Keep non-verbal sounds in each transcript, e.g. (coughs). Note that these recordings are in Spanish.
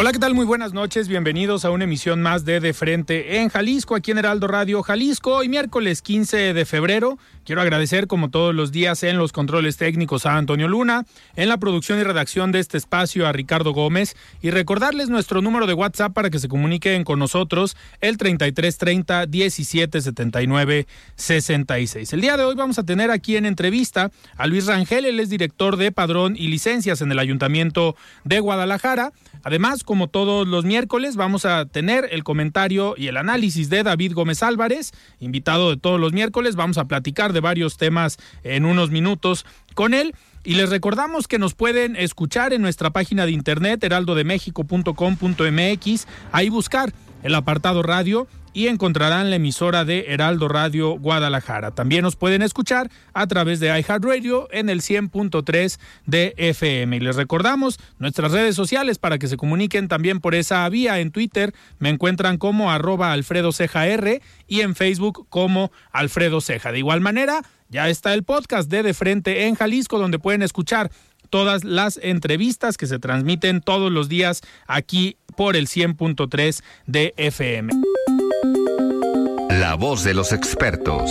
Hola, ¿qué tal? Muy buenas noches. Bienvenidos a una emisión más de De Frente en Jalisco, aquí en Heraldo Radio Jalisco. Hoy miércoles 15 de febrero. Quiero agradecer, como todos los días, en los controles técnicos a Antonio Luna, en la producción y redacción de este espacio a Ricardo Gómez y recordarles nuestro número de WhatsApp para que se comuniquen con nosotros, el 3330 1779 66. El día de hoy vamos a tener aquí en entrevista a Luis Rangel, él es director de Padrón y Licencias en el Ayuntamiento de Guadalajara. Además, como todos los miércoles, vamos a tener el comentario y el análisis de David Gómez Álvarez, invitado de todos los miércoles. Vamos a platicar de varios temas en unos minutos con él. Y les recordamos que nos pueden escuchar en nuestra página de internet heraldodemexico.com.mx, ahí buscar el apartado radio y encontrarán la emisora de Heraldo Radio Guadalajara. También nos pueden escuchar a través de iHeartRadio en el 100.3 de FM. Y les recordamos nuestras redes sociales para que se comuniquen también por esa vía. En Twitter me encuentran como arroba Alfredo Ceja R y en Facebook como Alfredo Ceja. De igual manera, ya está el podcast de De Frente en Jalisco, donde pueden escuchar todas las entrevistas que se transmiten todos los días aquí por el 100.3 de FM. La voz de los expertos.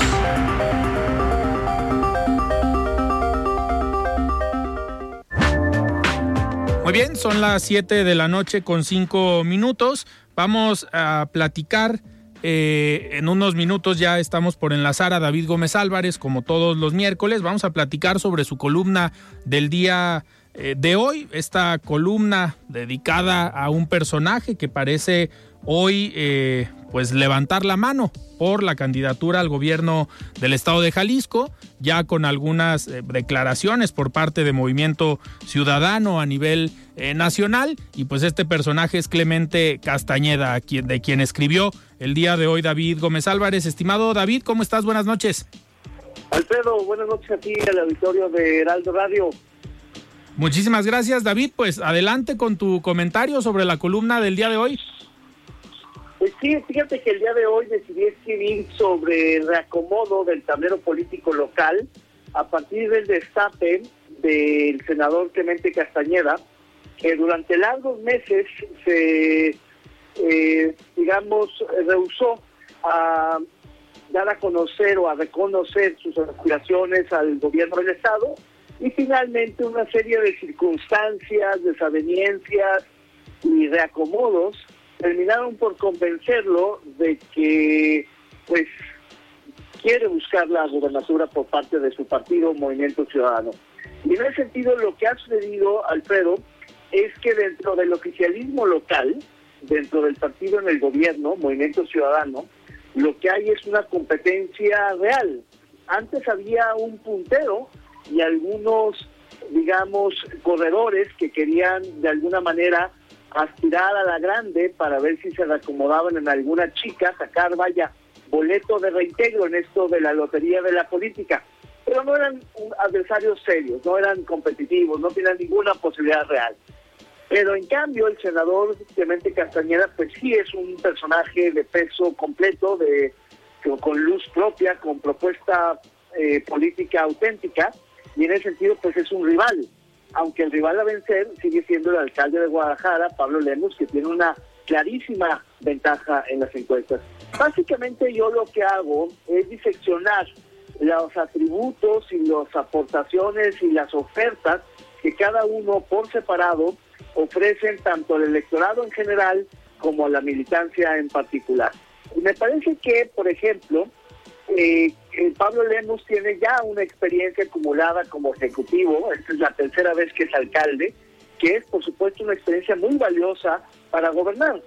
Muy bien, son las 7 de la noche con 5 minutos. Vamos a platicar. eh, en unos minutos ya estamos por enlazar a David Gómez Álvarez, como todos los miércoles. Vamos a platicar sobre su columna del día eh, de hoy. Esta columna dedicada a un personaje que parece hoy eh, pues levantar la mano por la candidatura al gobierno del estado de Jalisco, ya con algunas eh, declaraciones por parte de Movimiento Ciudadano a nivel eh, nacional. Y pues este personaje es Clemente Castañeda, quien- de quien escribió el día de hoy David Gómez Álvarez. Estimado David, ¿cómo estás? Buenas noches. Alfredo, buenas noches a ti, al auditorio de Heraldo Radio. Muchísimas gracias, David. Pues adelante con tu comentario sobre la columna del día de hoy. Pues sí, fíjate que el día de hoy decidí escribir sobre el reacomodo del tablero político local a partir del destape del senador Clemente Castañeda, que durante largos meses se, eh, digamos, rehusó a dar a conocer o a reconocer sus aspiraciones al gobierno del Estado y finalmente una serie de circunstancias, desavenencias y reacomodos terminaron por convencerlo de que pues quiere buscar la gubernatura por parte de su partido Movimiento Ciudadano. Y en ese sentido lo que ha sucedido, Alfredo, es que dentro del oficialismo local, dentro del partido en el gobierno, Movimiento Ciudadano, lo que hay es una competencia real. Antes había un puntero y algunos, digamos, corredores que querían de alguna manera aspirar a la grande para ver si se reacomodaban en alguna chica, sacar, vaya, boleto de reintegro en esto de la lotería de la política. Pero no eran adversarios serios, no eran competitivos, no tenían ninguna posibilidad real. Pero en cambio el senador Clemente Castañeda pues sí es un personaje de peso completo, de con luz propia, con propuesta eh, política auténtica y en ese sentido pues es un rival. Aunque el rival a vencer sigue siendo el alcalde de Guadalajara, Pablo Lemos, que tiene una clarísima ventaja en las encuestas. Básicamente yo lo que hago es diseccionar los atributos y las aportaciones y las ofertas que cada uno por separado ofrecen tanto al electorado en general como a la militancia en particular. Me parece que, por ejemplo, eh, Pablo Lemus tiene ya una experiencia acumulada como ejecutivo, esta es la tercera vez que es alcalde, que es por supuesto una experiencia muy valiosa para gobernar.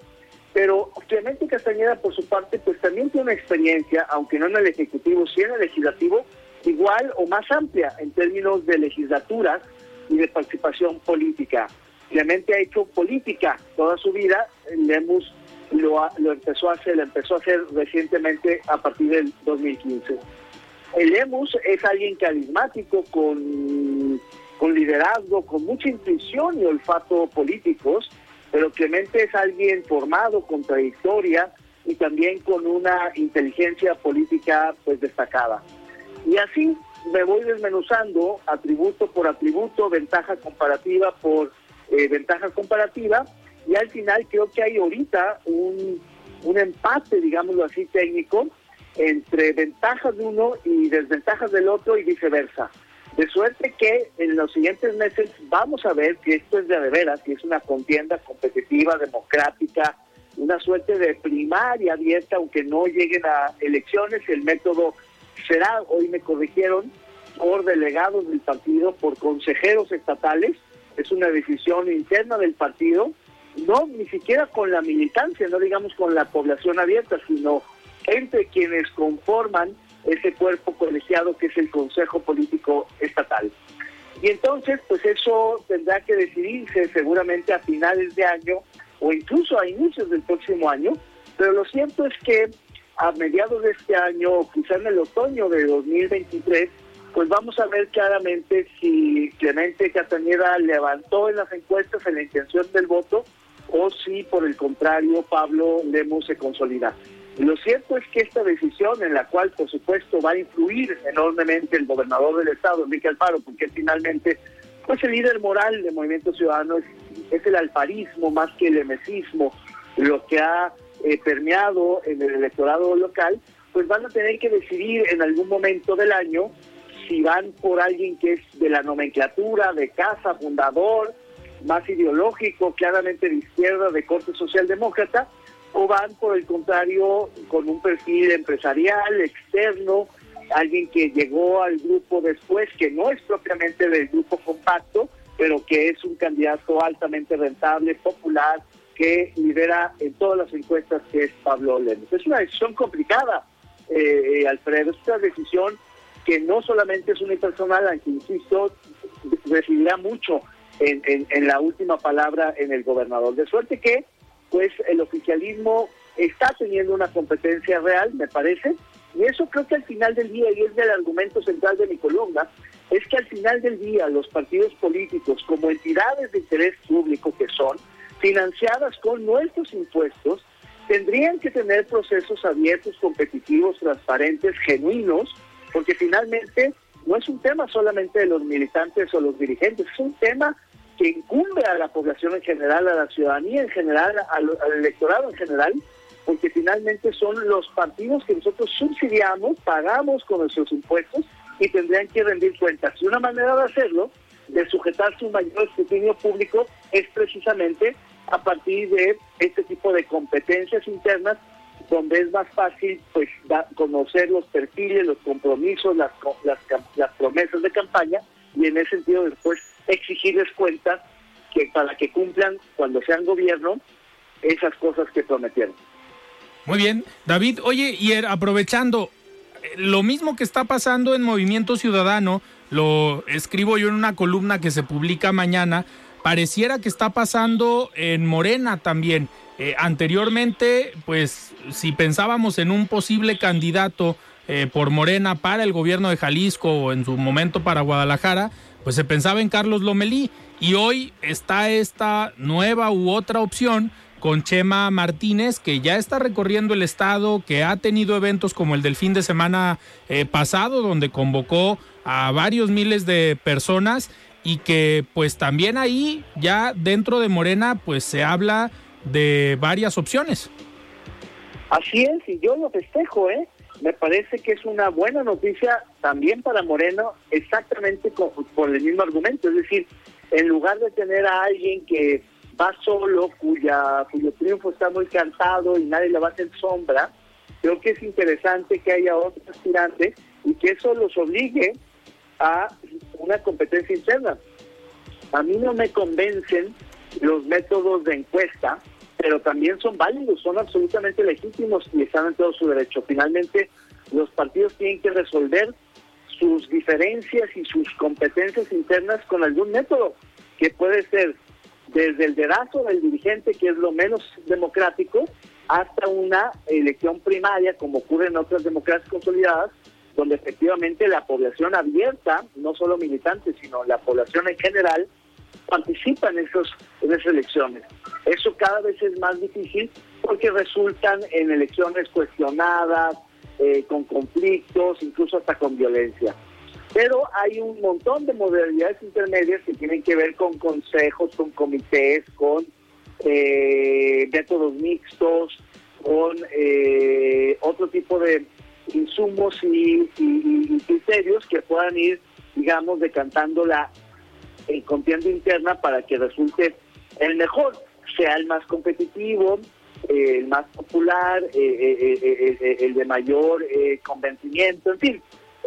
Pero Clemente Castañeda, por su parte, pues también tiene una experiencia, aunque no en el Ejecutivo, sí en el Legislativo, igual o más amplia en términos de legislaturas y de participación política. Clemente ha hecho política toda su vida, Lemus lo, lo empezó a hacer, lo empezó a hacer recientemente a partir del 2015. El Lemus es alguien carismático, con, con liderazgo, con mucha intuición y olfato políticos, pero Clemente es alguien formado, contradictoria y también con una inteligencia política pues destacada. Y así me voy desmenuzando atributo por atributo, ventaja comparativa por eh, ventaja comparativa, y al final creo que hay ahorita un, un empate, digámoslo así, técnico, entre ventajas de uno y desventajas del otro y viceversa. De suerte que en los siguientes meses vamos a ver que esto es de, veras, que es una contienda competitiva, democrática, una suerte de primaria abierta, aunque no lleguen a elecciones, el método será, hoy me corrigieron, por delegados del partido, por consejeros estatales, es una decisión interna del partido, no ni siquiera con la militancia, no digamos con la población abierta, sino entre quienes conforman ese cuerpo colegiado que es el Consejo Político Estatal. Y entonces, pues eso tendrá que decidirse seguramente a finales de año o incluso a inicios del próximo año, pero lo cierto es que a mediados de este año, o quizá en el otoño de 2023, pues vamos a ver claramente si Clemente Castañeda levantó en las encuestas en la intención del voto o si por el contrario Pablo Lemos se consolida. Lo cierto es que esta decisión, en la cual por supuesto va a influir enormemente el gobernador del estado, Enrique Alfaro, porque finalmente pues el líder moral del Movimiento Ciudadano es, el alfarismo más que el emesismo, lo que ha eh, permeado en el electorado local, pues van a tener que decidir en algún momento del año si van por alguien que es de la nomenclatura, de casa, fundador, más ideológico, claramente de izquierda, de corte socialdemócrata, o van por el contrario con un perfil empresarial, externo, alguien que llegó al grupo después, que no es propiamente del grupo compacto, pero que es un candidato altamente rentable, popular, que lidera en todas las encuestas, que es Pablo Lemos. Es una decisión complicada, eh, Alfredo, es una decisión que no solamente es unipersonal, aunque insisto, decidirá mucho en, la última palabra en el gobernador. De suerte que, pues, el oficialismo está teniendo una competencia real, me parece, y eso creo que al final del día, y es del argumento central de mi columna, es que al final del día los partidos políticos, como entidades de interés público que son, financiadas con nuestros impuestos, tendrían que tener procesos abiertos, competitivos, transparentes, genuinos, porque finalmente no es un tema solamente de los militantes o los dirigentes, es un tema que incumbe a la población en general, a la ciudadanía en general, al, electorado en general, porque finalmente son los partidos que nosotros subsidiamos, pagamos con nuestros impuestos y tendrían que rendir cuentas. Y una manera de hacerlo, de sujetarse un mayor escrutinio público, es precisamente a partir de este tipo de competencias internas donde es más fácil pues conocer los perfiles, los compromisos, las, las, las, promesas de campaña y en ese sentido después exigirles cuentas que para que cumplan cuando sean gobierno esas cosas que prometieron. Muy bien, David, oye, y aprovechando lo mismo que está pasando en Movimiento Ciudadano, lo escribo yo en una columna que se publica mañana, pareciera que está pasando en Morena también. Eh, anteriormente, pues si pensábamos en un posible candidato eh, por Morena para el gobierno de Jalisco o en su momento para Guadalajara, pues se pensaba en Carlos Lomelí y hoy está esta nueva u otra opción con Chema Martínez, que ya está recorriendo el estado, que ha tenido eventos como el del fin de semana eh, pasado, donde convocó a varios miles de personas y que pues también ahí ya dentro de Morena pues se habla de varias opciones. Así es, y yo lo festejo, ¿eh? Me parece que es una buena noticia también para Moreno, exactamente por el mismo argumento. Es decir, en lugar de tener a alguien que va solo, cuya, cuyo triunfo está muy cantado y nadie le va a hacer sombra, creo que es interesante que haya otro aspirante y que eso los obligue a una competencia interna. A mí no me convencen los métodos de encuesta, pero también son válidos, son absolutamente legítimos y están en todo su derecho. Finalmente, los partidos tienen que resolver sus diferencias y sus competencias internas con algún método, que puede ser desde el dedazo del dirigente, que es lo menos democrático, hasta una elección primaria, como ocurre en otras democracias consolidadas, donde efectivamente la población abierta, no solo militantes, sino la población en general, participa en, esos, esas elecciones. Eso cada vez es más difícil porque resultan en elecciones cuestionadas, eh, con conflictos, incluso hasta con violencia. Pero hay un montón de modalidades intermedias que tienen que ver con consejos, con comités, con eh, métodos mixtos, con eh, otro tipo de insumos y, criterios que puedan ir, digamos, decantando la eh, contienda interna para que resulte el mejor, sea el más competitivo, eh, el más popular, el de mayor convencimiento, en fin,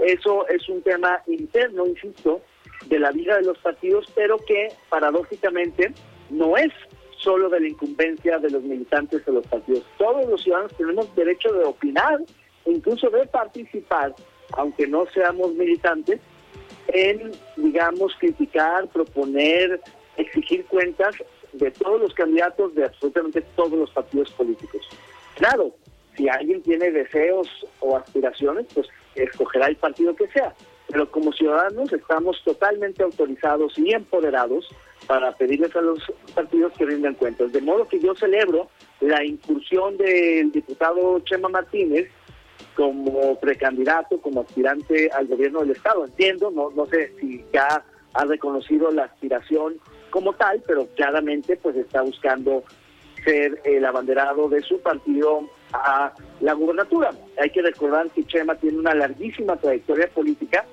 eso es un tema interno, insisto, de la vida de los partidos, pero que paradójicamente no es solo de la incumbencia de los militantes de los partidos. Todos los ciudadanos tenemos derecho de opinar, incluso de participar, aunque no seamos militantes, en, digamos, criticar, proponer, exigir cuentas de todos los candidatos de absolutamente todos los partidos políticos. Claro, si alguien tiene deseos o aspiraciones, pues escogerá el partido que sea. Pero como ciudadanos estamos totalmente autorizados y empoderados para pedirles a los partidos que rindan cuentas. De modo que yo celebro la incursión del diputado Chema Martínez como precandidato, como aspirante al gobierno del Estado. Entiendo, no, no sé si ya ha reconocido la aspiración como tal, pero claramente pues está buscando ser el abanderado de su partido a la gubernatura. Hay que recordar que Chema tiene una larguísima trayectoria política,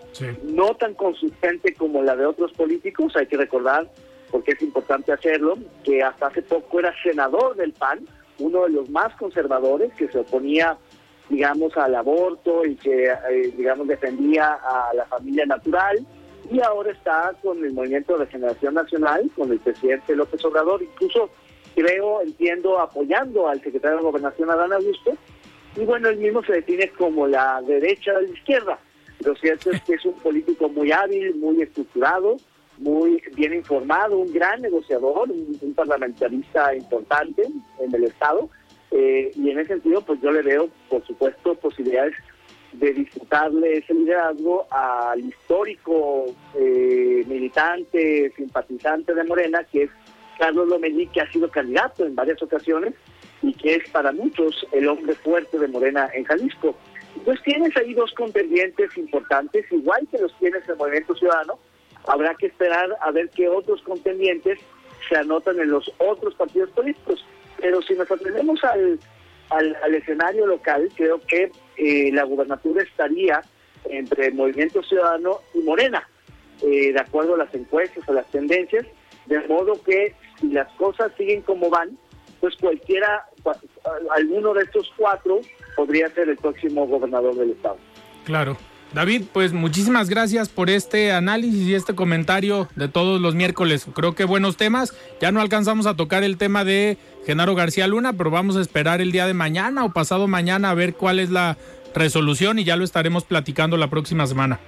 no tan consistente como la de otros políticos, hay que recordar, porque es importante hacerlo, que hasta hace poco era senador del PAN, uno de los más conservadores que se oponía digamos al aborto y que eh, digamos defendía a la familia natural. Y ahora está con el movimiento de regeneración nacional con el presidente López Obrador. Incluso creo, entiendo, apoyando al secretario de Gobernación, Adán Augusto, y bueno, él mismo se define como la derecha de la izquierda. Lo cierto es que es un político muy hábil, muy estructurado, muy bien informado, un gran negociador, un, parlamentarista importante en el Estado, eh, y en ese sentido, pues yo le veo, por supuesto, posibilidades de disputarle ese liderazgo al histórico eh, militante, simpatizante de Morena, que es Carlos Lomelí, que ha sido candidato en varias ocasiones y que es para muchos el hombre fuerte de Morena en Jalisco. Entonces tienes ahí dos contendientes importantes, igual que los tienes en Movimiento Ciudadano, habrá que esperar a ver qué otros contendientes se anotan en los otros partidos políticos. Pero si nos atendemos al, al, escenario local, creo que eh, la gubernatura estaría entre Movimiento Ciudadano y Morena, eh, de acuerdo a las encuestas, a las tendencias, de modo que si las cosas siguen como van, pues cualquiera, alguno de estos cuatro podría ser el próximo gobernador del estado. Claro. David, pues muchísimas gracias por este análisis y este comentario de todos los miércoles. Creo que buenos temas. Ya no alcanzamos a tocar el tema de Genaro García Luna, pero vamos a esperar el día de mañana o pasado mañana a ver cuál es la resolución y ya lo estaremos platicando la próxima semana.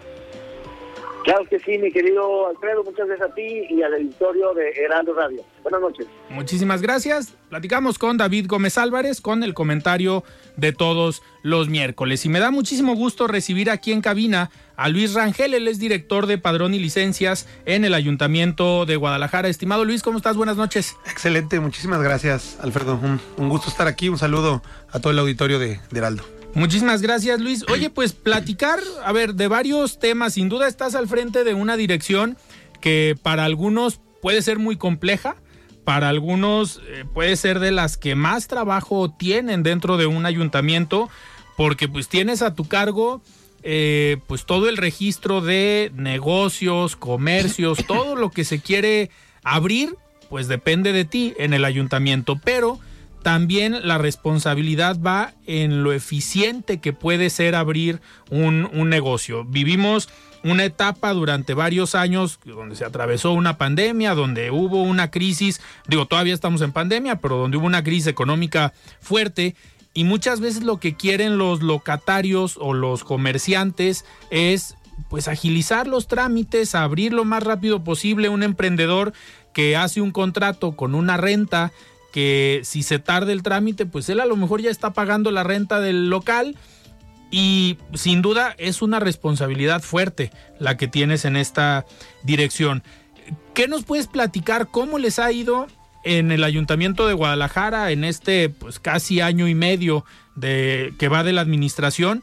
Claro que sí, mi querido Alfredo, muchas gracias a ti y al editorio de Heraldo Radio. Buenas noches. Muchísimas gracias. Platicamos con David Gómez Álvarez con el comentario de todos los miércoles. Y me da muchísimo gusto recibir aquí en cabina a Luis Rangel, él es director de Padrón y Licencias en el Ayuntamiento de Guadalajara. Estimado Luis, ¿cómo estás? Buenas noches. Excelente, muchísimas gracias, Alfredo. Un, gusto estar aquí. Un saludo a todo el auditorio de Heraldo. Muchísimas gracias, Luis. Oye, pues platicar, a ver, de varios temas. Sin duda estás al frente de una dirección que para algunos puede ser muy compleja, para algunos eh, puede ser de las que más trabajo tienen dentro de un ayuntamiento, porque pues tienes a tu cargo eh, pues todo el registro de negocios, comercios, todo lo que se quiere abrir, pues depende de ti en el ayuntamiento, pero también la responsabilidad va en lo eficiente que puede ser abrir un, un negocio. Vivimos una etapa durante varios años donde se atravesó una pandemia, donde hubo una crisis, digo, todavía estamos en pandemia, pero donde hubo una crisis económica fuerte y muchas veces lo que quieren los locatarios o los comerciantes es pues agilizar los trámites, abrir lo más rápido posible un emprendedor que hace un contrato con una renta que si se tarda el trámite, pues él a lo mejor ya está pagando la renta del local y sin duda es una responsabilidad fuerte la que tienes en esta dirección. ¿Qué nos puedes platicar? ¿Cómo les ha ido en el Ayuntamiento de Guadalajara en este pues casi año y medio de que va de la administración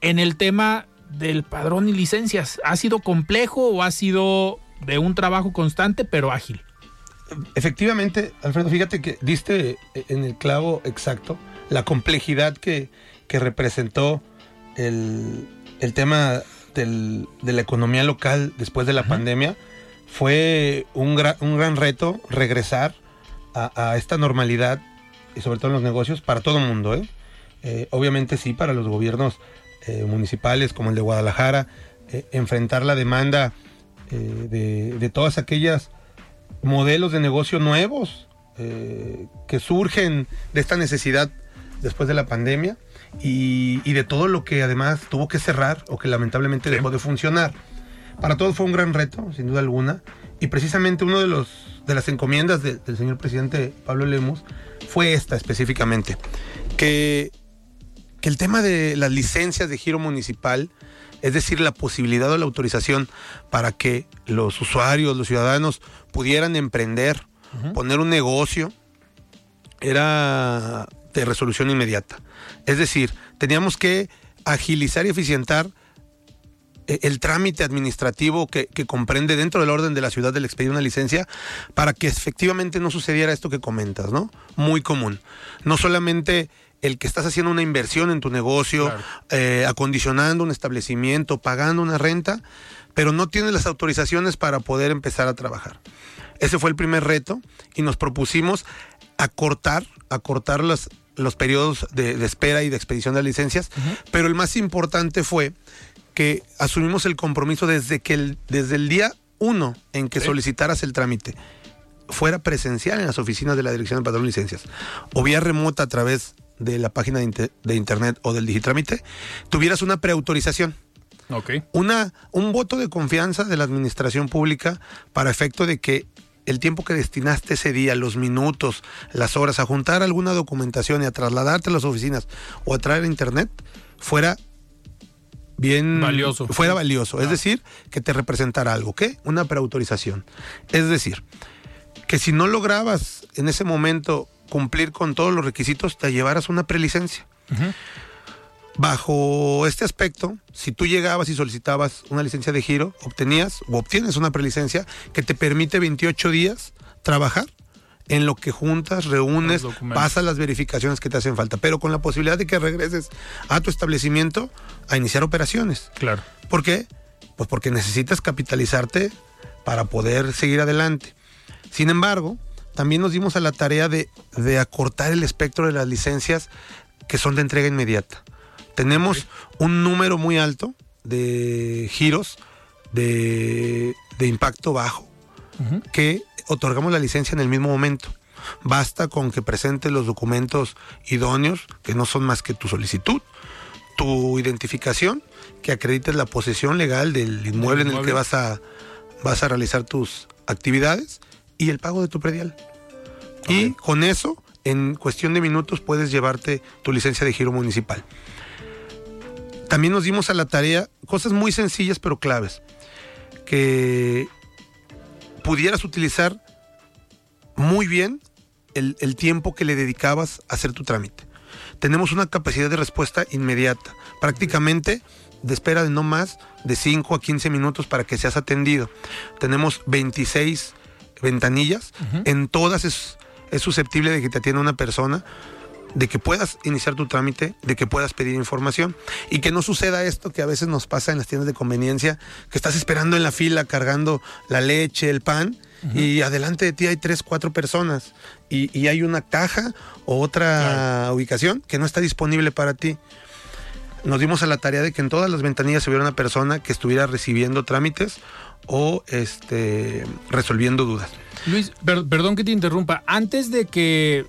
en el tema del padrón y licencias? ¿Ha sido complejo o ha sido de un trabajo constante pero ágil? Efectivamente, Alfredo, fíjate que diste en el clavo exacto la complejidad que, que representó el, el tema del, de la economía local después de la pandemia. Fue un, gra, un gran reto regresar a, a, esta normalidad y sobre todo en los negocios para todo el mundo. ¿eh? Eh, obviamente sí, para los gobiernos eh, municipales como el de Guadalajara, enfrentar la demanda de, de todas aquellas modelos de negocio nuevos eh, que surgen de esta necesidad después de la pandemia y, y, de todo lo que además tuvo que cerrar o que lamentablemente dejó de funcionar. Para todos fue un gran reto, sin duda alguna, y precisamente uno de los de las encomiendas de, del señor presidente Pablo Lemus fue esta específicamente, que, que el tema de las licencias de giro municipal, es decir, la posibilidad o la autorización para que los usuarios, los ciudadanos pudieran emprender, uh -huh. poner un negocio, era de resolución inmediata. Es decir, teníamos que agilizar y eficientar el trámite administrativo que, que, comprende dentro del orden de la ciudad del expedir una licencia para que efectivamente no sucediera esto que comentas, ¿no? Muy común. No solamente el que estás haciendo una inversión en tu negocio, claro. eh, acondicionando un establecimiento, pagando una renta, pero no tienes las autorizaciones para poder empezar a trabajar. Ese fue el primer reto y nos propusimos acortar, acortar los, los periodos de, de espera y de expedición de las licencias, uh -huh. pero el más importante fue que asumimos el compromiso desde que el, desde el día uno en que solicitaras el trámite fuera presencial en las oficinas de la Dirección de Padrón de Licencias o vía remota a través de la página de, inter, de internet o del digitrámite, tuvieras una preautorización. Okay. Una, un voto de confianza de la administración pública para efecto de que el tiempo que destinaste ese día, los minutos, las horas, a juntar alguna documentación y a trasladarte a las oficinas o a traer a internet, fuera bien valioso. fuera valioso. Ah. Es decir, que te representara algo, ¿qué? Una preautorización. Es decir, que si no lograbas en ese momento cumplir con todos los requisitos, te llevaras una prelicencia. Uh -huh. Bajo este aspecto, si tú llegabas y solicitabas una licencia de giro, obtenías o obtienes una prelicencia que te permite 28 días trabajar en lo que juntas, reúnes, pasas las verificaciones que te hacen falta, pero con la posibilidad de que regreses a tu establecimiento a iniciar operaciones. Claro. ¿Por qué? Pues porque necesitas capitalizarte para poder seguir adelante. Sin embargo, también nos dimos a la tarea de, de acortar el espectro de las licencias que son de entrega inmediata. Tenemos okay. un número muy alto de giros de, de impacto bajo uh -huh. que otorgamos la licencia en el mismo momento. Basta con que presentes los documentos idóneos, que no son más que tu solicitud, tu identificación, que acredites la posesión legal del inmueble, en el que vas a, vas a realizar tus actividades y el pago de tu predial. Okay. Y con eso, en cuestión de minutos, puedes llevarte tu licencia de giro municipal. También nos dimos a la tarea cosas muy sencillas pero claves. Que pudieras utilizar muy bien el, el, tiempo que le dedicabas a hacer tu trámite. Tenemos una capacidad de respuesta inmediata, prácticamente de espera de no más de 5 a 15 minutos para que seas atendido. Tenemos 26 ventanillas, uh -huh. en todas es, es, susceptible de que te atienda una persona de que puedas iniciar tu trámite, de que puedas pedir información y que no suceda esto que a veces nos pasa en las tiendas de conveniencia, que estás esperando en la fila cargando la leche, el pan y adelante de ti hay tres, cuatro personas y, y hay una caja o otra ubicación que no está disponible para ti. Nos dimos a la tarea de que en todas las ventanillas hubiera una persona que estuviera recibiendo trámites o este, resolviendo dudas. Luis, per- perdón que te interrumpa. Antes de que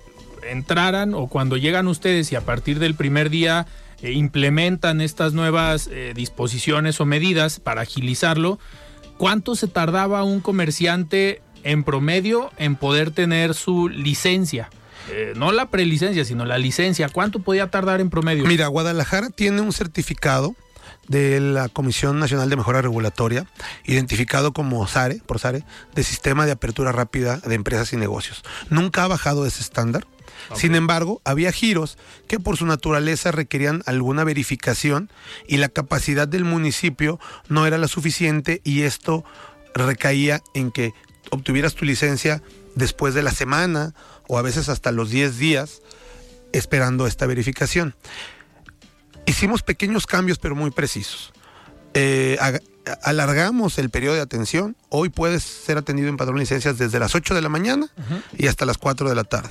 entraran o cuando llegan ustedes y a partir del primer día eh, implementan estas nuevas eh, disposiciones o medidas para agilizarlo, ¿cuánto se tardaba un comerciante en promedio en poder tener su licencia? Eh, no la prelicencia, sino la licencia. ¿Cuánto podía tardar en promedio? Mira, Guadalajara tiene un certificado de la Comisión Nacional de Mejora Regulatoria, identificado como SARE, por SARE, de Sistema de Apertura Rápida de Empresas y Negocios. Nunca ha bajado ese estándar. Sin embargo, había giros que por su naturaleza requerían alguna verificación y la capacidad del municipio no era la suficiente y esto recaía en que obtuvieras tu licencia después de la semana o a veces hasta los 10 días esperando esta verificación. Hicimos pequeños cambios pero muy precisos. Eh, alargamos el periodo de atención. Hoy puedes ser atendido en padrón de licencias desde las 8 de la mañana y hasta las 4 de la tarde.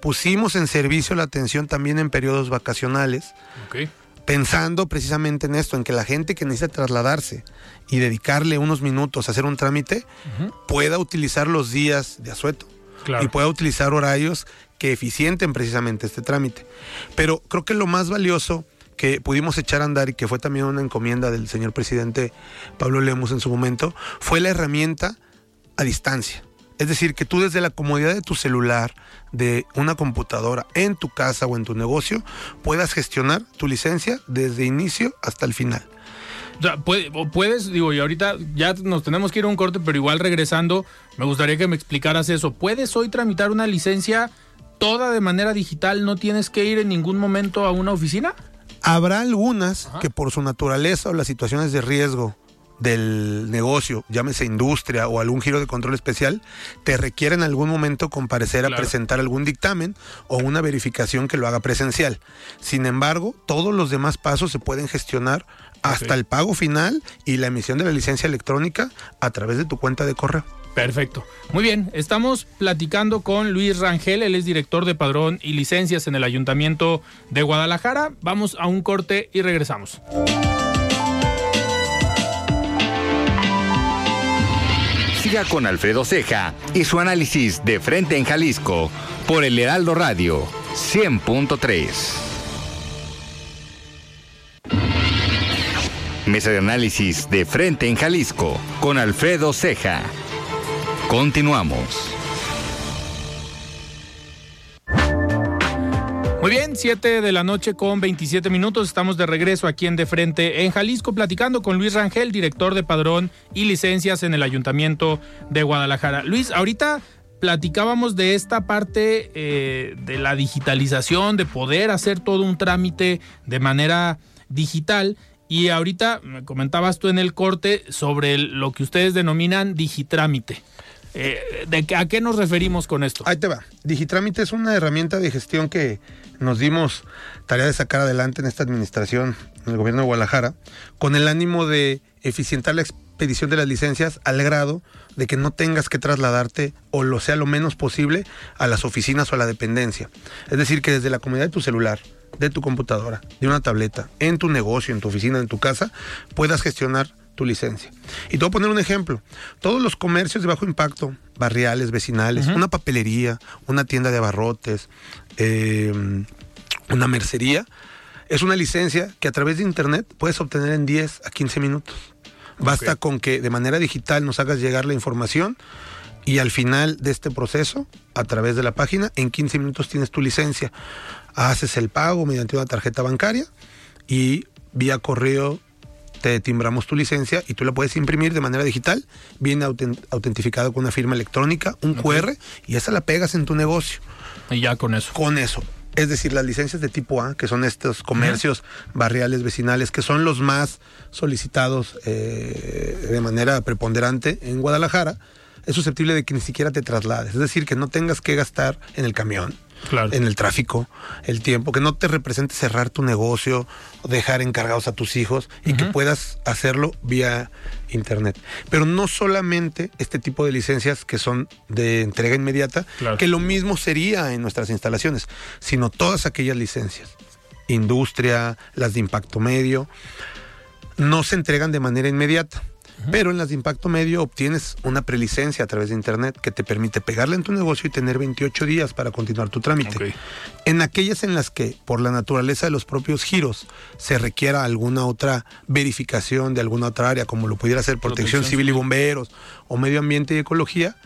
Pusimos en servicio la atención también en periodos vacacionales, Ok. pensando precisamente en esto, en que la gente que necesita trasladarse y dedicarle unos minutos a hacer un trámite pueda utilizar los días de asueto Claro. y pueda utilizar horarios que eficienten precisamente este trámite. Pero creo que lo más valioso que pudimos echar a andar y que fue también una encomienda del señor presidente Pablo Lemus en su momento, fue la herramienta a distancia. Es decir, que tú desde la comodidad de tu celular, de una computadora, en tu casa o en tu negocio, puedas gestionar tu licencia desde inicio hasta el final. O sea, puedes, digo, y ahorita ya nos tenemos que ir a un corte, pero igual regresando, me gustaría que me explicaras eso. ¿Puedes hoy tramitar una licencia toda de manera digital? ¿No tienes que ir en ningún momento a una oficina? Habrá algunas que por su naturaleza o las situaciones de riesgo del negocio, llámese industria o algún giro de control especial, te requieren en algún momento comparecer a Claro. presentar algún dictamen o una verificación que lo haga presencial. Sin embargo, todos los demás pasos se pueden gestionar hasta el pago final y la emisión de la licencia electrónica a través de tu cuenta de correo. Perfecto. Muy bien, estamos platicando con Luis Rangel, él es director de padrón y licencias en el Ayuntamiento de Guadalajara. Vamos a un corte y regresamos. Siga con Alfredo Ceja y su análisis de frente en Jalisco por el Heraldo Radio 100.3. Mesa de análisis de frente en Jalisco con Alfredo Ceja. Continuamos. Muy bien, 7 de la noche con 27 minutos. Estamos de regreso aquí en De Frente en Jalisco, platicando con Luis Rangel, director de padrón y licencias en el Ayuntamiento de Guadalajara. Luis, ahorita platicábamos de esta parte eh, de la digitalización, de poder hacer todo un trámite de manera digital. Y ahorita me comentabas tú en el corte sobre lo que ustedes denominan digitrámite. Eh, ¿de qué- ¿A qué nos referimos con esto? Ahí te va. Digitrámite es una herramienta de gestión que nos dimos tarea de sacar adelante en esta administración, en el gobierno de Guadalajara, con el ánimo de eficientar la expedición de las licencias al grado de que no tengas que trasladarte o lo sea lo menos posible a las oficinas o a la dependencia. Es decir, que desde la comodidad de tu celular, de tu computadora, de una tableta, en tu negocio, en tu oficina, en tu casa, puedas gestionar tu licencia. Y te voy a poner un ejemplo. Todos los comercios de bajo impacto, barriales, vecinales, una papelería, una tienda de abarrotes, eh, una mercería, es una licencia que a través de internet puedes obtener en 10 a 15 minutos. Basta con que de manera digital nos hagas llegar la información y al final de este proceso, a través de la página, en 15 minutos tienes tu licencia. Haces el pago mediante una tarjeta bancaria y vía correo te timbramos tu licencia y tú la puedes imprimir de manera digital, viene autent- autentificado con una firma electrónica, un QR, y esa la pegas en tu negocio. Y ya con eso. Con eso. Es decir, las licencias de tipo A, que son estos comercios barriales, vecinales, que son los más solicitados eh, de manera preponderante en Guadalajara, es susceptible de que ni siquiera te traslades. Es decir, que no tengas que gastar en el camión, Claro. en el tráfico, el tiempo, que no te represente cerrar tu negocio, o dejar encargados a tus hijos y que puedas hacerlo vía internet. Pero no solamente este tipo de licencias que son de entrega inmediata, Claro. que lo mismo sería en nuestras instalaciones, sino todas aquellas licencias, industria, las de impacto medio, no se entregan de manera inmediata. Pero en las de impacto medio obtienes una prelicencia a través de internet que te permite pegarla en tu negocio y tener 28 días para continuar tu trámite. En aquellas en las que, por la naturaleza de los propios giros, se requiera alguna otra verificación de alguna otra área, como lo pudiera ser protección, Protección civil y bomberos, o medio ambiente y ecología,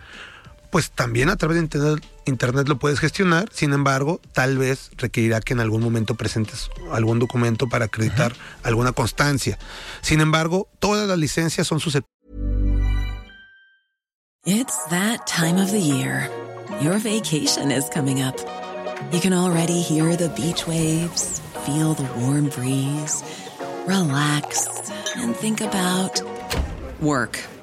pues también a través de internet, internet lo puedes gestionar. Sin embargo, tal vez requerirá que en algún momento presentes algún documento para acreditar alguna constancia. Sin embargo, todas las licencias son susceptibles. It's that time of the year. Your vacation is coming up. You can already hear the beach waves, feel the warm breeze, relax, and think about work.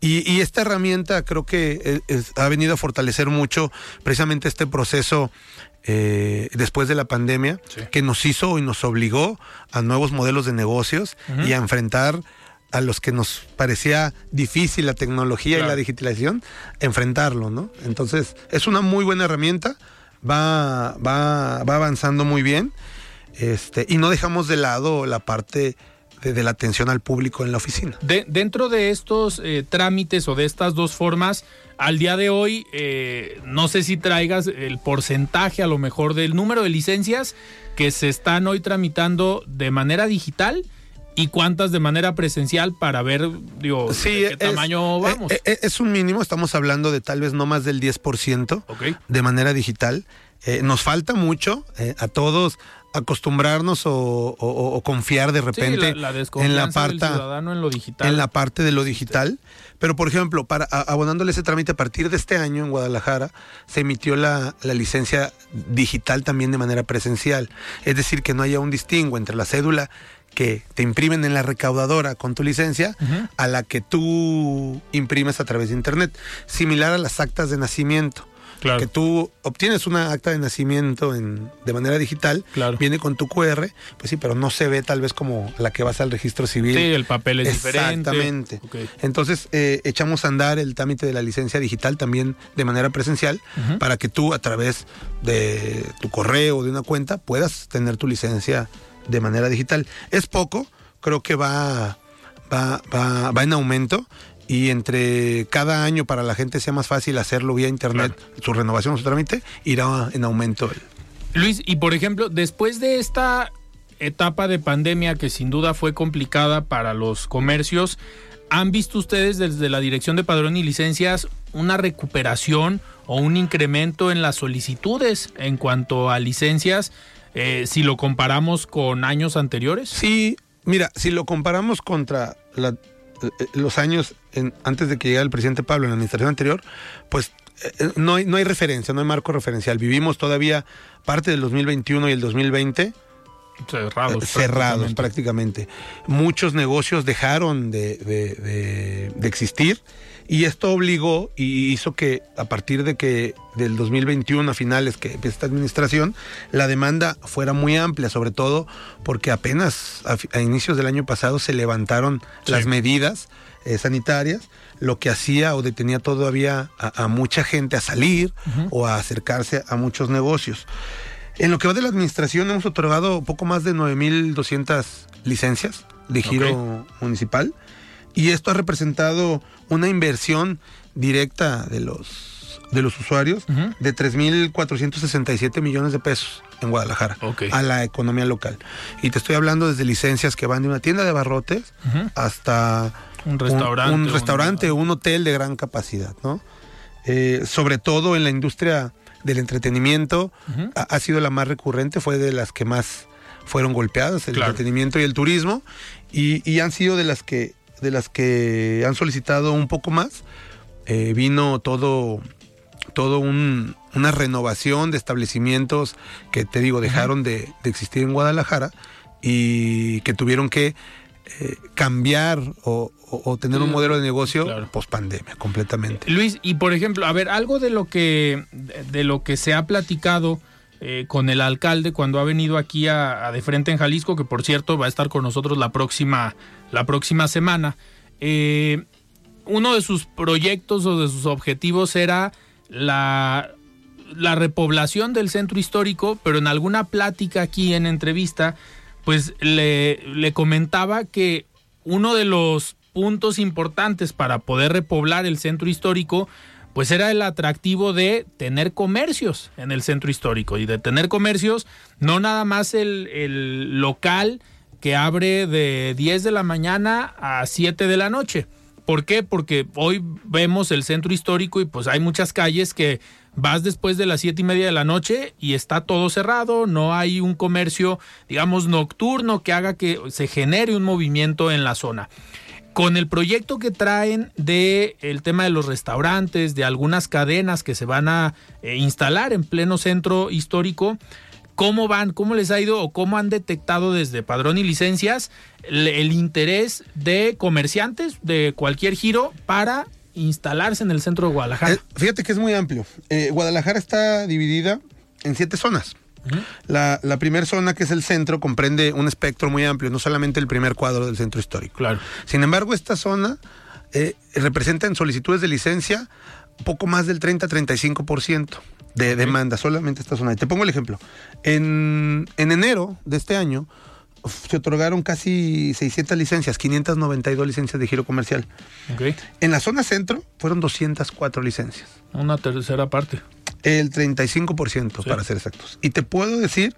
Y, y esta herramienta creo que eh, es- ha venido a fortalecer mucho precisamente este proceso eh, después de la pandemia, que nos hizo y nos obligó a nuevos modelos de negocios y a enfrentar a los que nos parecía difícil la tecnología y la digitalización, enfrentarlo, ¿no? Entonces, es una muy buena herramienta, va, va, va avanzando muy bien, este, y no dejamos de lado la parte de, de la atención al público en la oficina. De- dentro de estos eh, trámites o de estas dos formas, al día de hoy, eh, no sé si traigas el porcentaje a lo mejor del número de licencias que se están hoy tramitando de manera digital y cuántas de manera presencial para ver, digo, Sí, de qué es- tamaño vamos. eh, eh, Es, un mínimo, estamos hablando de tal vez no más del 10% Ok. de manera digital. Eh, nos falta mucho eh, a todos acostumbrarnos o, o- o- o confiar de Sí, repente la, la en la del parte ciudadano en lo digital. en la parte de lo digital. Pero, por ejemplo, para abonándole ese trámite, a partir de este año en Guadalajara se emitió la, la licencia digital también de manera presencial. Es decir, que no haya un distingo entre la cédula que te imprimen en la recaudadora con tu licencia a la que tú imprimes a través de internet. Similar a las actas de nacimiento. Claro. Que tú obtienes una acta de nacimiento en, de manera digital, Claro. viene con tu QR, pues sí, pero no se ve tal vez como la que vas al registro civil. Sí, el papel es diferente. Exactamente. Entonces, eh, echamos a andar el trámite de la licencia digital también de manera presencial para que tú, a través de tu correo o de una cuenta, puedas tener tu licencia de manera digital. Es poco, creo que va, va, va, va en aumento. Y entre cada año para la gente sea más fácil hacerlo vía internet, su renovación o su trámite, irá en aumento. Luis, y por ejemplo, después de esta etapa de pandemia que sin duda fue complicada para los comercios, ¿han visto ustedes desde la Dirección de Padrón y Licencias una recuperación o un incremento en las solicitudes en cuanto a licencias eh, si lo comparamos con años anteriores? Sí, mira, si lo comparamos contra la- los años en- antes de que llegara el presidente Pablo en la administración anterior, pues eh, eh, no, hay, no hay referencia, no hay marco referencial. Vivimos todavía parte del 2021 y el 2020 Cerrados. eh, cerrados prácticamente. prácticamente. Muchos negocios dejaron de, de- de- de existir y esto obligó y hizo que a partir de que del 2021 a finales que empieza esta administración, la demanda fuera muy amplia, sobre todo porque apenas a, inicios del año pasado se levantaron Sí. las medidas eh, sanitarias, lo que hacía o detenía todavía a, a mucha gente a salir o a acercarse a muchos negocios. En lo que va de la administración hemos otorgado poco más de 9.200 licencias de giro municipal y esto ha representado una inversión directa de los, de los usuarios Ujú. de 3.467 millones de pesos en Guadalajara a la economía local. Y te estoy hablando desde licencias que van de una tienda de barrotes hasta Un restaurante, un, un- restaurante un hotel de gran capacidad, ¿no? Eh, sobre todo en la industria del entretenimiento ha, ha sido la más recurrente, fue de las que más fueron golpeadas, el Claro. entretenimiento y el turismo, y, y han sido de las que de las que han solicitado un poco más. Eh, vino todo todo un- una renovación de establecimientos que te digo dejaron de, de existir en Guadalajara y que tuvieron que eh, cambiar o, o- o tener un modelo de negocio claro. post pandemia completamente. Luis, y por ejemplo, a ver, algo de lo que de lo que se ha platicado eh, con el alcalde cuando ha venido aquí a, de frente en Jalisco, que por cierto va a estar con nosotros la próxima la próxima semana. eh, uno de sus proyectos o de sus objetivos era la la repoblación del centro histórico, pero en alguna plática aquí en entrevista, pues le comentaba que uno de los puntos importantes para poder repoblar el centro histórico, pues era el atractivo de tener comercios en el centro histórico y de tener comercios, no nada más el, el local que abre de 10 de la mañana a 7 de la noche. ¿Por qué? Porque hoy vemos el centro histórico y pues hay muchas calles que vas después de las siete y media de la noche y está todo cerrado, no hay un comercio, digamos, nocturno que haga que se genere un movimiento en la zona. Con el proyecto que traen de el tema de los restaurantes, de algunas cadenas que se van a eh, instalar en pleno centro histórico, ¿Cómo van? ¿Cómo les ha ido o cómo han detectado desde padrón y licencias el, interés de comerciantes de cualquier giro para instalarse en el centro de Guadalajara? Eh, fíjate que es muy amplio. Eh, Guadalajara está dividida en siete zonas. La, la primera zona, que es el centro, comprende un espectro muy amplio, no solamente el primer cuadro del centro histórico. Claro. Sin embargo, esta zona eh, representa en solicitudes de licencia poco más del 30-35% de demanda, solamente esta zona. Y te pongo el ejemplo. En, en enero de este año se otorgaron casi 600 licencias, 592 licencias de giro comercial. Ok. En la zona centro fueron 204 licencias. Una tercera parte. El 35% para ser exactos. Y te puedo decir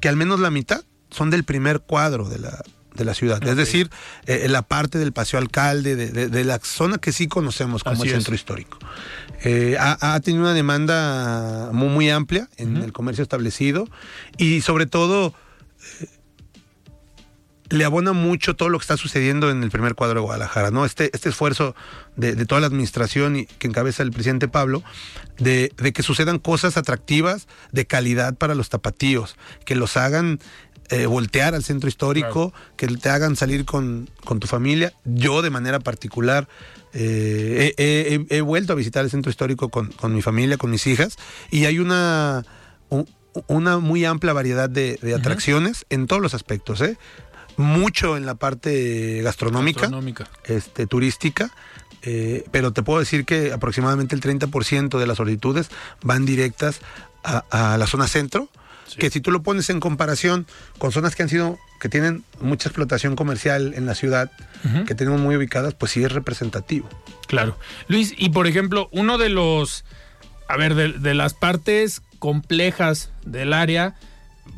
que al menos la mitad son del primer cuadro de la, de la ciudad. Es decir, eh, la parte del Paseo Alcalde, de, de- de la zona que sí conocemos como Así el es. centro histórico. Eh, ha, ha tenido una demanda muy, muy amplia en el comercio establecido y sobre todo eh, le abona mucho todo lo que está sucediendo en el primer cuadro de Guadalajara, ¿no? Este, este esfuerzo de, de toda la administración y que encabeza el presidente Pablo, de, de que sucedan cosas atractivas, de calidad para los tapatíos, que los hagan eh, voltear al centro histórico, que te hagan salir con, con tu familia. Yo de manera particular eh, he, he- he vuelto a visitar el centro histórico con, con mi familia, con mis hijas, y hay una, una muy amplia variedad de, de atracciones en todos los aspectos, ¿eh? Mucho en la parte gastronómica, Gastronómica. este, turística, eh, pero te puedo decir que aproximadamente el 30% de las solicitudes van directas a, a la zona centro, que si tú lo pones en comparación con zonas que han sido, que tienen mucha explotación comercial en la ciudad, que tenemos muy ubicadas, pues sí es representativo. Claro. Luis, y por ejemplo, uno de los, a ver, de, de las partes complejas del área,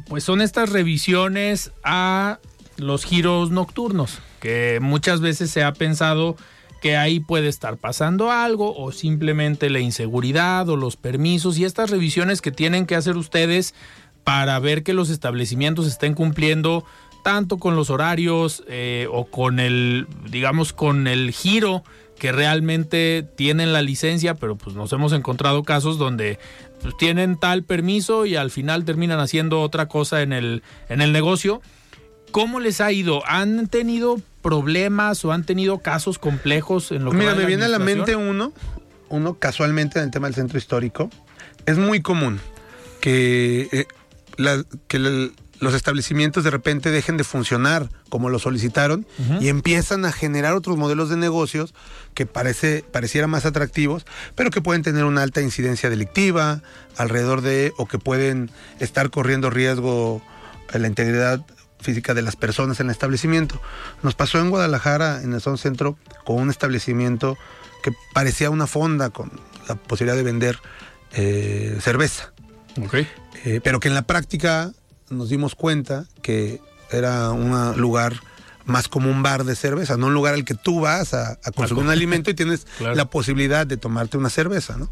pues son estas revisiones a los giros nocturnos, que muchas veces se ha pensado que ahí puede estar pasando algo o simplemente la inseguridad o los permisos y estas revisiones que tienen que hacer ustedes para ver que los establecimientos estén cumpliendo tanto con los horarios eh, o con el, digamos, con el giro que realmente tienen la licencia, pero pues nos hemos encontrado casos donde pues, tienen tal permiso y al final terminan haciendo otra cosa en el, en el negocio. ¿Cómo les ha ido? ¿Han tenido problemas o han tenido casos complejos en lo que Mira, me viene a la mente uno, uno casualmente en el tema del centro histórico. Es muy común que, eh, la- que la- los establecimientos de repente dejen de funcionar como lo solicitaron y empiezan a generar otros modelos de negocios que parece, pareciera más atractivos, pero que pueden tener una alta incidencia delictiva alrededor de, o que pueden estar corriendo riesgo la integridad física de las personas en el establecimiento. Nos pasó en Guadalajara, en el Zona Centro, con un establecimiento que parecía una fonda con la posibilidad de vender eh, cerveza. Eh, pero que en la práctica nos dimos cuenta que era un lugar más como un bar de cerveza, no un lugar al que tú vas a, consumir un alimento y tienes (laughs) la posibilidad de tomarte una cerveza, ¿no?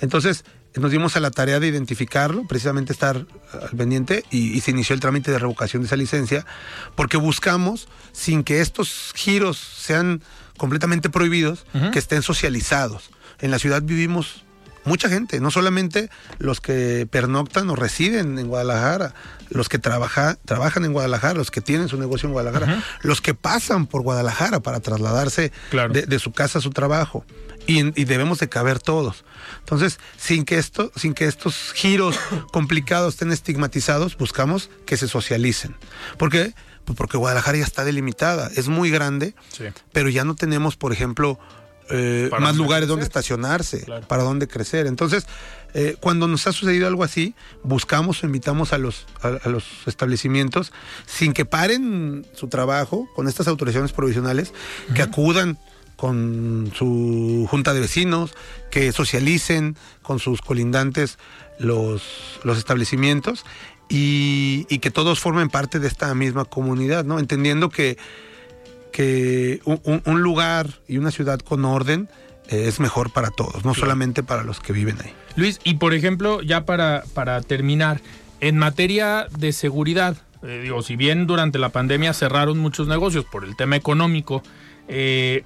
Entonces, nos dimos a la tarea de identificarlo, precisamente estar al pendiente y, se inició el trámite de revocación de esa licencia, porque buscamos, sin que estos giros sean completamente prohibidos, que estén socializados. En la ciudad vivimos mucha gente, no solamente los que pernoctan o residen en Guadalajara, los que trabaja, trabajan en Guadalajara, los que tienen su negocio en Guadalajara, los que pasan por Guadalajara para trasladarse de, su casa a su trabajo. Y, debemos de caber todos. Entonces, sin que esto, sin que estos giros (coughs) complicados estén estigmatizados, buscamos que se socialicen. ¿Por qué? Pues porque Guadalajara ya está delimitada, es muy grande, pero ya no tenemos, por ejemplo, eh, más lugares donde estacionarse, para dónde crecer. Entonces, eh, cuando nos ha sucedido algo así, buscamos o invitamos a los, a, los establecimientos, sin que paren su trabajo con estas autorizaciones provisionales, que acudan con su junta de vecinos, que socialicen con sus colindantes los, los establecimientos y, y, que todos formen parte de esta misma comunidad, ¿no? Entendiendo que que un, lugar y una ciudad con orden eh, es mejor para todos, no solamente para los que viven ahí. Luis, y por ejemplo, ya para, para terminar, en materia de seguridad, eh, digo, si bien durante la pandemia cerraron muchos negocios por el tema económico, eh,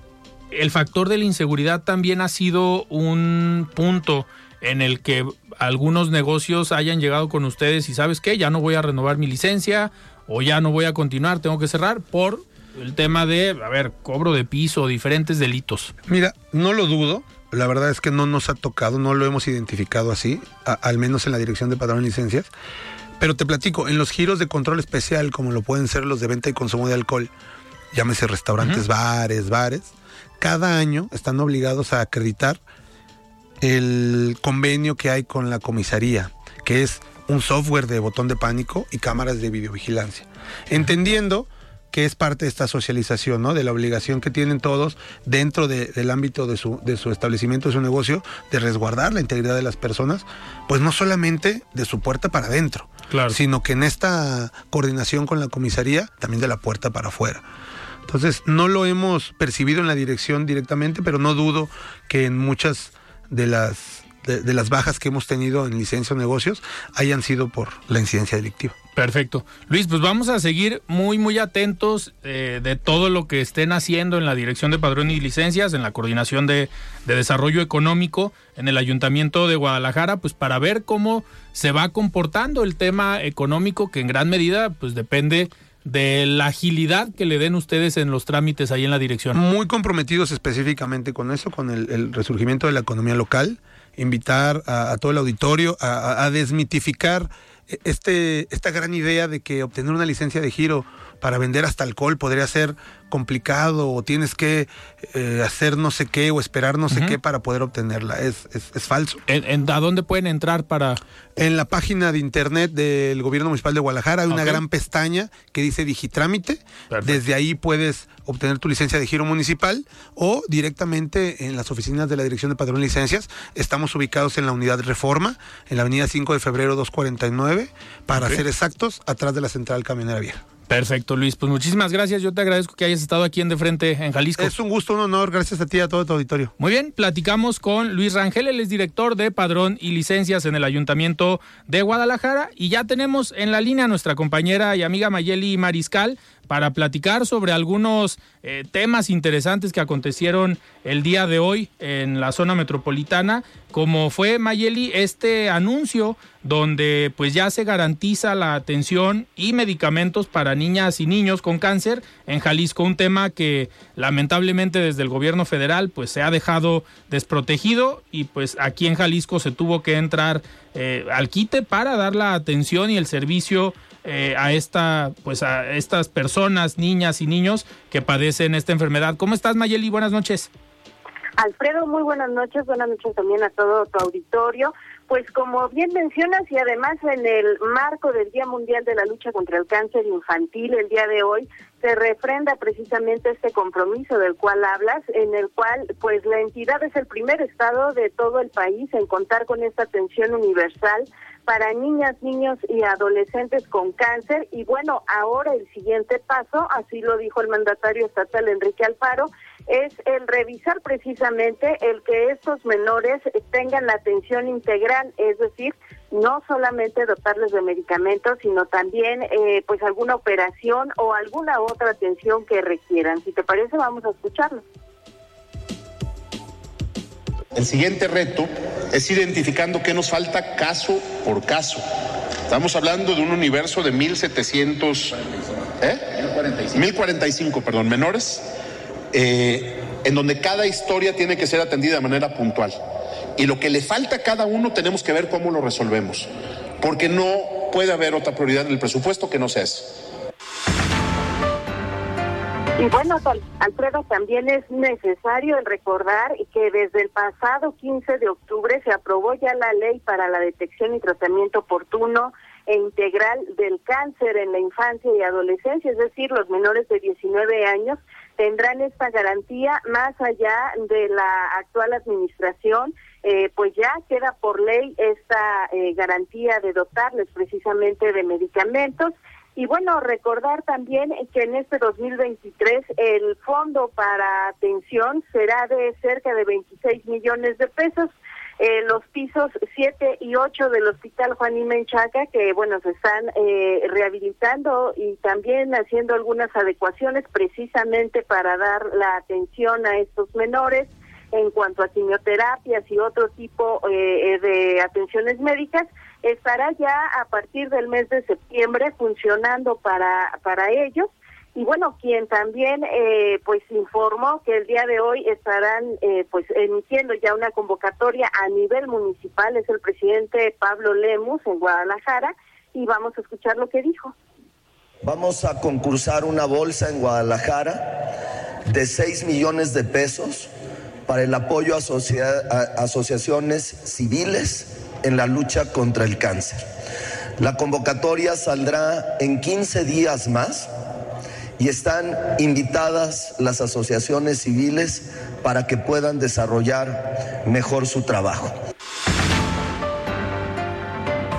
el factor de la inseguridad también ha sido un punto en el que algunos negocios hayan llegado con ustedes y sabes qué, ya no voy a renovar mi licencia o ya no voy a continuar, tengo que cerrar por el tema de, a ver, cobro de piso, diferentes delitos. Mira, no lo dudo. La verdad es que no nos ha tocado, no lo hemos identificado así, al menos en la dirección de padrón de licencias. Pero te platico, en los giros de control especial, como lo pueden ser los de venta y consumo de alcohol, llámese restaurantes, bares, bares, cada año están obligados a acreditar el convenio que hay con la comisaría, que es un software de botón de pánico y cámaras de videovigilancia. Entendiendo que es parte de esta socialización, ¿no? De la obligación que tienen todos dentro del ámbito de su, de su establecimiento, de su negocio, de resguardar la integridad de las personas, pues no solamente de su puerta para adentro, sino que en esta coordinación con la comisaría, también de la puerta para afuera. Entonces, no lo hemos percibido en la dirección directamente, pero no dudo que en muchas de las de, las bajas que hemos tenido en licencia o negocios hayan sido por la incidencia delictiva. Perfecto. Luis, pues vamos a seguir muy, muy atentos eh, de todo lo que estén haciendo en la Dirección de Padrón y Licencias, en la Coordinación de, de, Desarrollo Económico, en el Ayuntamiento de Guadalajara, pues para ver cómo se va comportando el tema económico, que en gran medida, pues depende de la agilidad que le den ustedes en los trámites ahí en la dirección. Muy comprometidos específicamente con eso, con el resurgimiento de la economía local invitar a, todo el auditorio a, desmitificar este, esta gran idea de que obtener una licencia de giro para vender hasta alcohol podría ser complicado o tienes que eh, hacer no sé qué o esperar no sé qué para poder obtenerla. Es, es, falso. ¿En, a dónde pueden entrar para...? En la página de internet del Gobierno Municipal de Guadalajara hay una gran pestaña que dice Digitrámite. Desde ahí puedes obtener tu licencia de giro municipal o directamente en las oficinas de la Dirección de Padrón de Licencias. Estamos ubicados en la unidad Reforma, en la avenida 5 de febrero 249, para ser exactos, atrás de la central camionera vieja. Perfecto, Luis. Pues muchísimas gracias. Yo te agradezco que hayas estado aquí en De Frente en Jalisco. Es un gusto, un honor. Gracias a ti y a todo tu auditorio. Muy bien, platicamos con Luis Rangel, él es director de Padrón y Licencias en el Ayuntamiento de Guadalajara. Y ya tenemos en la línea a nuestra compañera y amiga Mayeli Mariscal para platicar sobre algunos eh, temas interesantes que acontecieron el día de hoy en la zona metropolitana, como fue Mayeli este anuncio donde pues ya se garantiza la atención y medicamentos para niñas y niños con cáncer en Jalisco, un tema que lamentablemente desde el gobierno federal pues se ha dejado desprotegido y pues aquí en Jalisco se tuvo que entrar eh, al quite para dar la atención y el servicio eh, a esta, pues a estas personas, niñas y niños que padecen esta enfermedad. ¿Cómo estás, Mayeli? Buenas noches. Alfredo, muy buenas noches, buenas noches también a todo tu auditorio. Pues como bien mencionas y además en el marco del Día Mundial de la Lucha contra el Cáncer Infantil, el día de hoy se refrenda precisamente este compromiso del cual hablas, en el cual pues la entidad es el primer estado de todo el país en contar con esta atención universal para niñas, niños y adolescentes con cáncer. Y bueno, ahora el siguiente paso, así lo dijo el mandatario estatal Enrique Alfaro, es el revisar precisamente el que estos menores tengan la atención integral, es decir, no solamente dotarles de medicamentos, sino también eh, pues alguna operación o alguna otra atención que requieran. Si te parece, vamos a escucharlo. El siguiente reto es identificando qué nos falta caso por caso. Estamos hablando de un universo de 1.700, ¿eh? 1.045, perdón, menores, eh, en donde cada historia tiene que ser atendida de manera puntual. Y lo que le falta a cada uno tenemos que ver cómo lo resolvemos, porque no puede haber otra prioridad en el presupuesto que no sea eso. Y bueno, Alfredo, también es necesario recordar que desde el pasado 15 de octubre se aprobó ya la ley para la detección y tratamiento oportuno e integral del cáncer en la infancia y adolescencia, es decir, los menores de 19 años tendrán esta garantía más allá de la actual administración, eh, pues ya queda por ley esta eh, garantía de dotarles precisamente de medicamentos y bueno, recordar también que en este 2023 el fondo para atención será de cerca de 26 millones de pesos. Eh, los pisos 7 y 8 del Hospital Juan y Menchaca, que bueno, se están eh, rehabilitando y también haciendo algunas adecuaciones precisamente para dar la atención a estos menores en cuanto a quimioterapias y otro tipo eh, de atenciones médicas estará ya a partir del mes de septiembre funcionando para, para ellos. Y bueno, quien también eh, pues informó que el día de hoy estarán eh, pues emitiendo ya una convocatoria a nivel municipal es el presidente Pablo Lemus en Guadalajara y vamos a escuchar lo que dijo. Vamos a concursar una bolsa en Guadalajara de 6 millones de pesos para el apoyo a, a asociaciones civiles en la lucha contra el cáncer. La convocatoria saldrá en 15 días más y están invitadas las asociaciones civiles para que puedan desarrollar mejor su trabajo.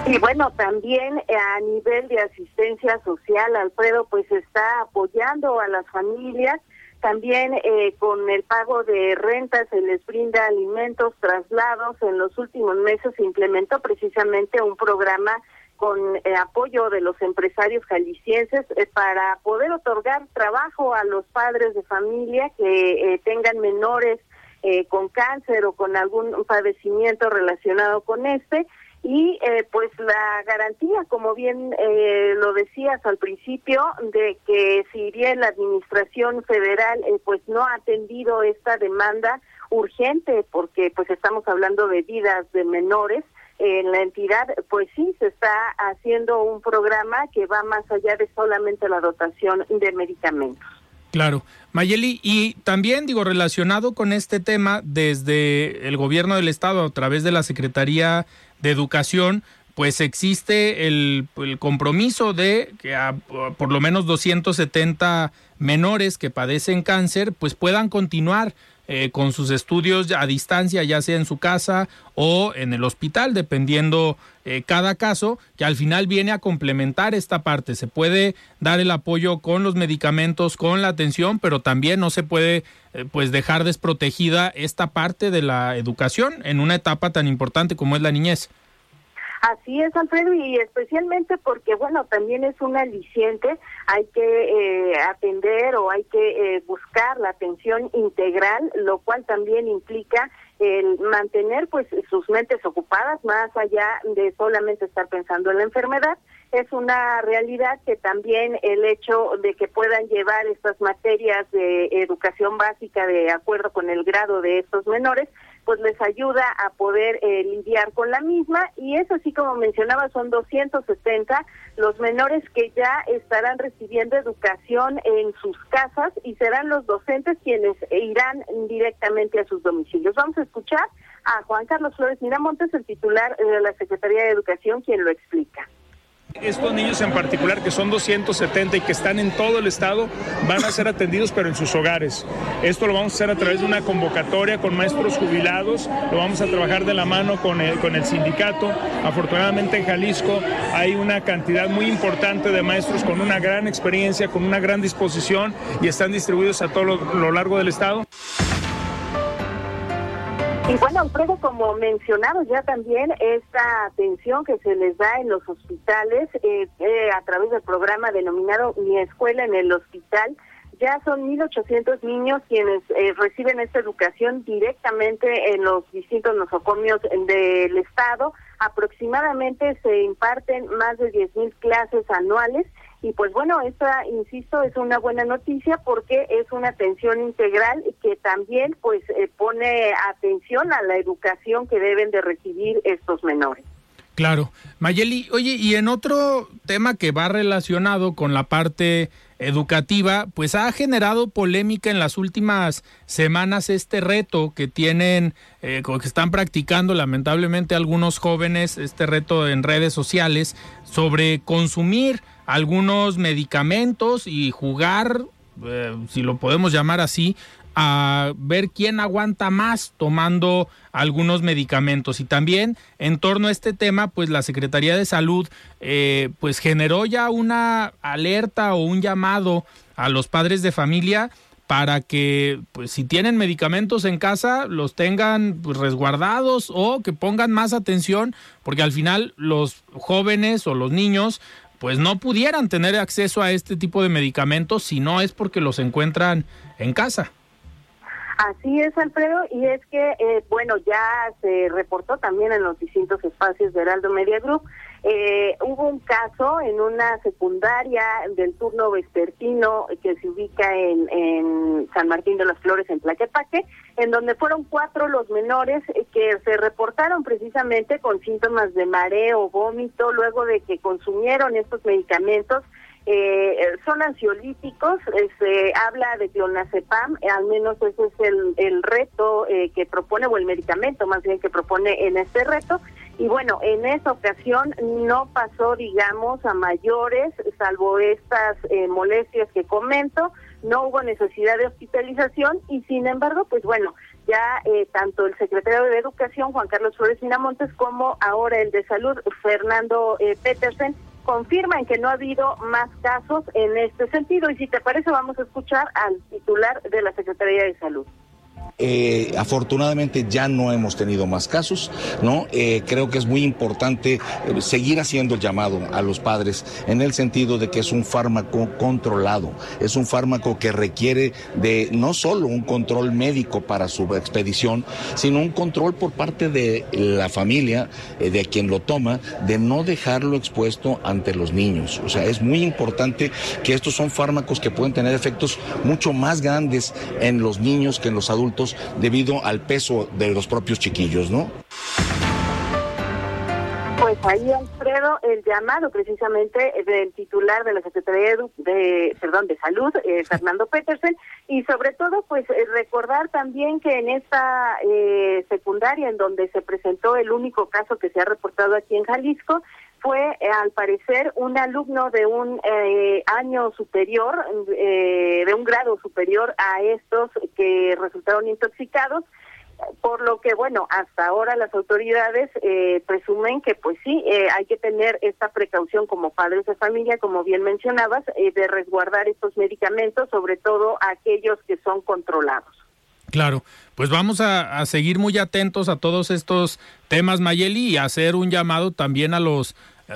Y bueno, también a nivel de asistencia social, Alfredo pues está apoyando a las familias también eh, con el pago de rentas se les brinda alimentos, traslados. En los últimos meses se implementó precisamente un programa con eh, apoyo de los empresarios jaliscienses eh, para poder otorgar trabajo a los padres de familia que tengan menores con cáncer o con algún padecimiento relacionado con este. Y eh, pues la garantía, como bien eh, lo decías al principio, de que si bien la administración federal eh, pues no ha atendido esta demanda urgente, porque pues estamos hablando de vidas de menores, en la entidad, pues sí, se está haciendo un programa que va más allá de solamente la dotación de medicamentos. Claro. Mayeli, y también digo, relacionado con este tema, desde el gobierno del estado, a través de la Secretaría de Educación, pues existe el, compromiso de que a, por lo menos 270 menores que padecen cáncer, pues puedan continuar eh, con sus estudios a distancia, ya sea en su casa o en el hospital, dependiendo eh, cada caso, que al final viene a complementar esta parte. Se puede dar el apoyo con los medicamentos, con la atención, pero también no se puede eh, pues dejar desprotegida esta parte de la educación en una etapa tan importante como es la niñez. Así es, Alfredo, y especialmente porque, bueno, también es un aliciente, hay que eh, atender o hay que eh, buscar la atención integral, lo cual también implica el mantener pues sus mentes ocupadas más allá de solamente estar pensando en la enfermedad. Es una realidad que también el hecho de que puedan llevar estas materias de educación básica de acuerdo con el grado de estos menores pues les ayuda a poder eh, lidiar con la misma y es así como mencionaba, son 270 los menores que ya estarán recibiendo educación en sus casas y serán los docentes quienes irán directamente a sus domicilios. Vamos a escuchar a Juan Carlos Flores Miramontes, el titular de la Secretaría de Educación, quien lo explica. Estos niños en particular, que son 270 y que están en todo el estado, van a ser atendidos pero en sus hogares. Esto lo vamos a hacer a través de una convocatoria con maestros jubilados, lo vamos a trabajar de la mano con el, con el sindicato. Afortunadamente en Jalisco hay una cantidad muy importante de maestros con una gran experiencia, con una gran disposición y están distribuidos a todo lo largo del estado. Y bueno, Alfredo, como mencionado ya también, esta atención que se les da en los hospitales eh, eh, a través del programa denominado Mi Escuela en el Hospital, ya son 1.800 niños quienes eh, reciben esta educación directamente en los distintos nosocomios del Estado. Aproximadamente se imparten más de 10.000 clases anuales y pues bueno, esta, insisto, es una buena noticia porque es una atención integral que también pues eh, pone atención a la educación que deben de recibir estos menores. Claro. Mayeli, oye, y en otro tema que va relacionado con la parte educativa, pues ha generado polémica en las últimas semanas este reto que tienen, eh, que están practicando lamentablemente algunos jóvenes, este reto en redes sociales, sobre consumir algunos medicamentos y jugar, eh, si lo podemos llamar así, a ver quién aguanta más tomando algunos medicamentos. Y también en torno a este tema, pues la Secretaría de Salud eh, pues generó ya una alerta o un llamado a los padres de familia para que pues si tienen medicamentos en casa los tengan pues, resguardados o que pongan más atención porque al final los jóvenes o los niños pues no pudieran tener acceso a este tipo de medicamentos si no es porque los encuentran en casa. Así es, Alfredo, y es que, eh, bueno, ya se reportó también en los distintos espacios de Heraldo Media Group. Eh, hubo un caso en una secundaria del turno vespertino que se ubica en, en San Martín de las Flores, en Tlaquepaque, en donde fueron cuatro los menores que se reportaron precisamente con síntomas de mareo, vómito, luego de que consumieron estos medicamentos eh, son ansiolíticos, eh, se habla de clonazepam, eh, al menos ese es el, el reto eh, que propone, o el medicamento más bien que propone en este reto. Y bueno, en esa ocasión no pasó, digamos, a mayores, salvo estas molestias que comento, no hubo necesidad de hospitalización y sin embargo, pues bueno, ya tanto el secretario de Educación, Juan Carlos Flores Minamontes, como ahora el de Salud, Fernando Petersen, confirman que no ha habido más casos en este sentido. Y si te parece, vamos a escuchar al titular de la Secretaría de Salud. Eh, afortunadamente ya no hemos tenido más casos, ¿no? Eh, creo que es muy importante eh, seguir haciendo el llamado a los padres en el sentido de que es un fármaco controlado, es un fármaco que requiere de no solo un control médico para su expedición, sino un control por parte de la familia, de quien lo toma, de no dejarlo expuesto ante los niños. O sea, es muy importante que estos son fármacos que pueden tener efectos mucho más grandes en los niños que en los adultos debido al peso de los propios chiquillos, ¿no? Pues ahí, Alfredo, el llamado precisamente del titular de la Secretaría de, perdón, de Salud, eh, Fernando Petersen, y sobre todo, pues eh, recordar también que en esta eh, secundaria en donde se presentó el único caso que se ha reportado aquí en Jalisco, fue al parecer un alumno de un año superior, de un grado superior a estos que resultaron intoxicados por lo que bueno hasta ahora las autoridades eh, presumen que pues sí eh, hay que tener esta precaución como padres de familia como bien mencionabas eh, de resguardar estos medicamentos sobre todo aquellos que son controlados Claro, pues vamos a, seguir muy atentos a todos estos temas, Mayeli, y hacer un llamado también a los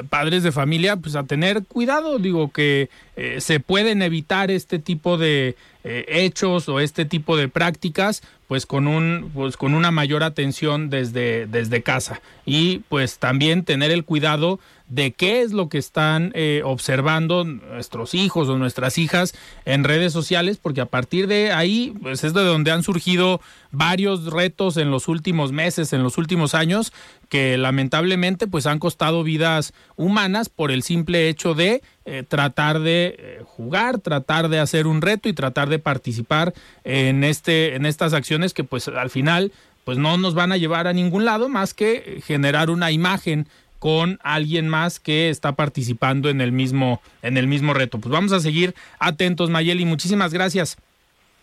padres de familia, pues a tener cuidado, digo que eh, se pueden evitar este tipo de eh, hechos o este tipo de prácticas, pues con un, pues con una mayor atención desde, desde casa. Y pues también tener el cuidado de qué es lo que están eh, observando nuestros hijos o nuestras hijas en redes sociales, porque a partir de ahí pues es de donde han surgido varios retos en los últimos meses, en los últimos años, que lamentablemente pues han costado vidas humanas por el simple hecho de eh, tratar de eh, jugar, tratar de hacer un reto y tratar de participar en este en estas acciones que pues al final pues no nos van a llevar a ningún lado más que generar una imagen con alguien más que está participando en el mismo en el mismo reto. Pues vamos a seguir atentos, Mayeli, muchísimas gracias.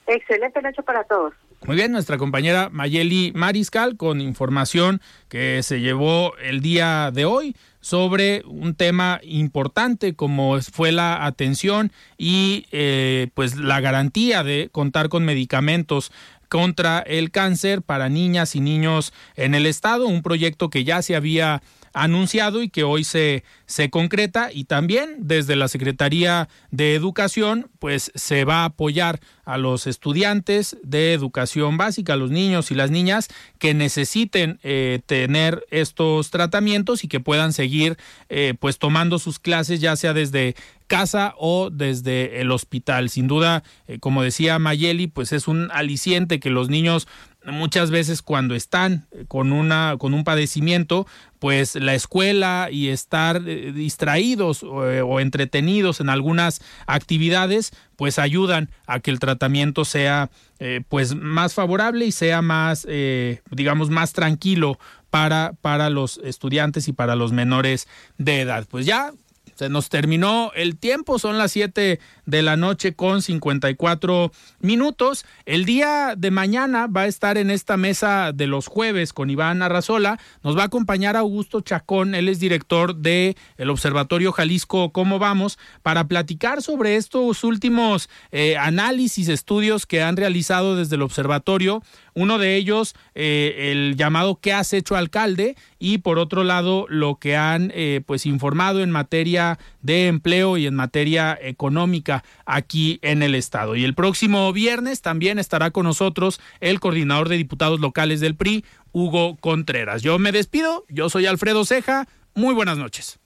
Excelente noche para todos. Muy bien, nuestra compañera Mayeli Mariscal con información que se llevó el día de hoy sobre un tema importante como fue la atención y eh, pues la garantía de contar con medicamentos contra el cáncer para niñas y niños en el estado, un proyecto que ya se había anunciado y que hoy se, se concreta y también desde la Secretaría de Educación pues se va a apoyar a los estudiantes de educación básica, a los niños y las niñas que necesiten eh, tener estos tratamientos y que puedan seguir eh, pues tomando sus clases ya sea desde casa o desde el hospital. Sin duda, eh, como decía Mayeli, pues es un aliciente que los niños muchas veces cuando están con una con un padecimiento pues la escuela y estar eh, distraídos eh, o, entretenidos en algunas actividades pues ayudan a que el tratamiento sea eh, pues más favorable y sea más digamos más tranquilo para para los estudiantes y para los menores de edad. Pues ya se nos terminó el tiempo, son las 7 de la noche con 54 minutos. El día de mañana va a estar en esta mesa de los jueves con Iván Arrazola. Nos va a acompañar Augusto Chacón, él es director de el Observatorio Jalisco ¿Cómo vamos? para platicar sobre estos últimos eh, análisis, estudios que han realizado desde el observatorio. Uno de ellos, eh, el llamado ¿Qué has hecho alcalde? Y por otro lado, lo que han eh, pues informado en materia de empleo y en materia económica aquí en el estado. Y el próximo viernes también estará con nosotros el coordinador de diputados locales del PRI, Hugo Contreras. Yo me despido, yo soy Alfredo Ceja, muy buenas noches.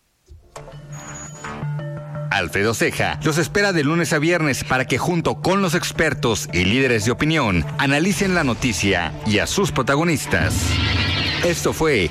Alfredo Ceja los espera de lunes a viernes para que junto con los expertos y líderes de opinión analicen la noticia y a sus protagonistas. Esto fue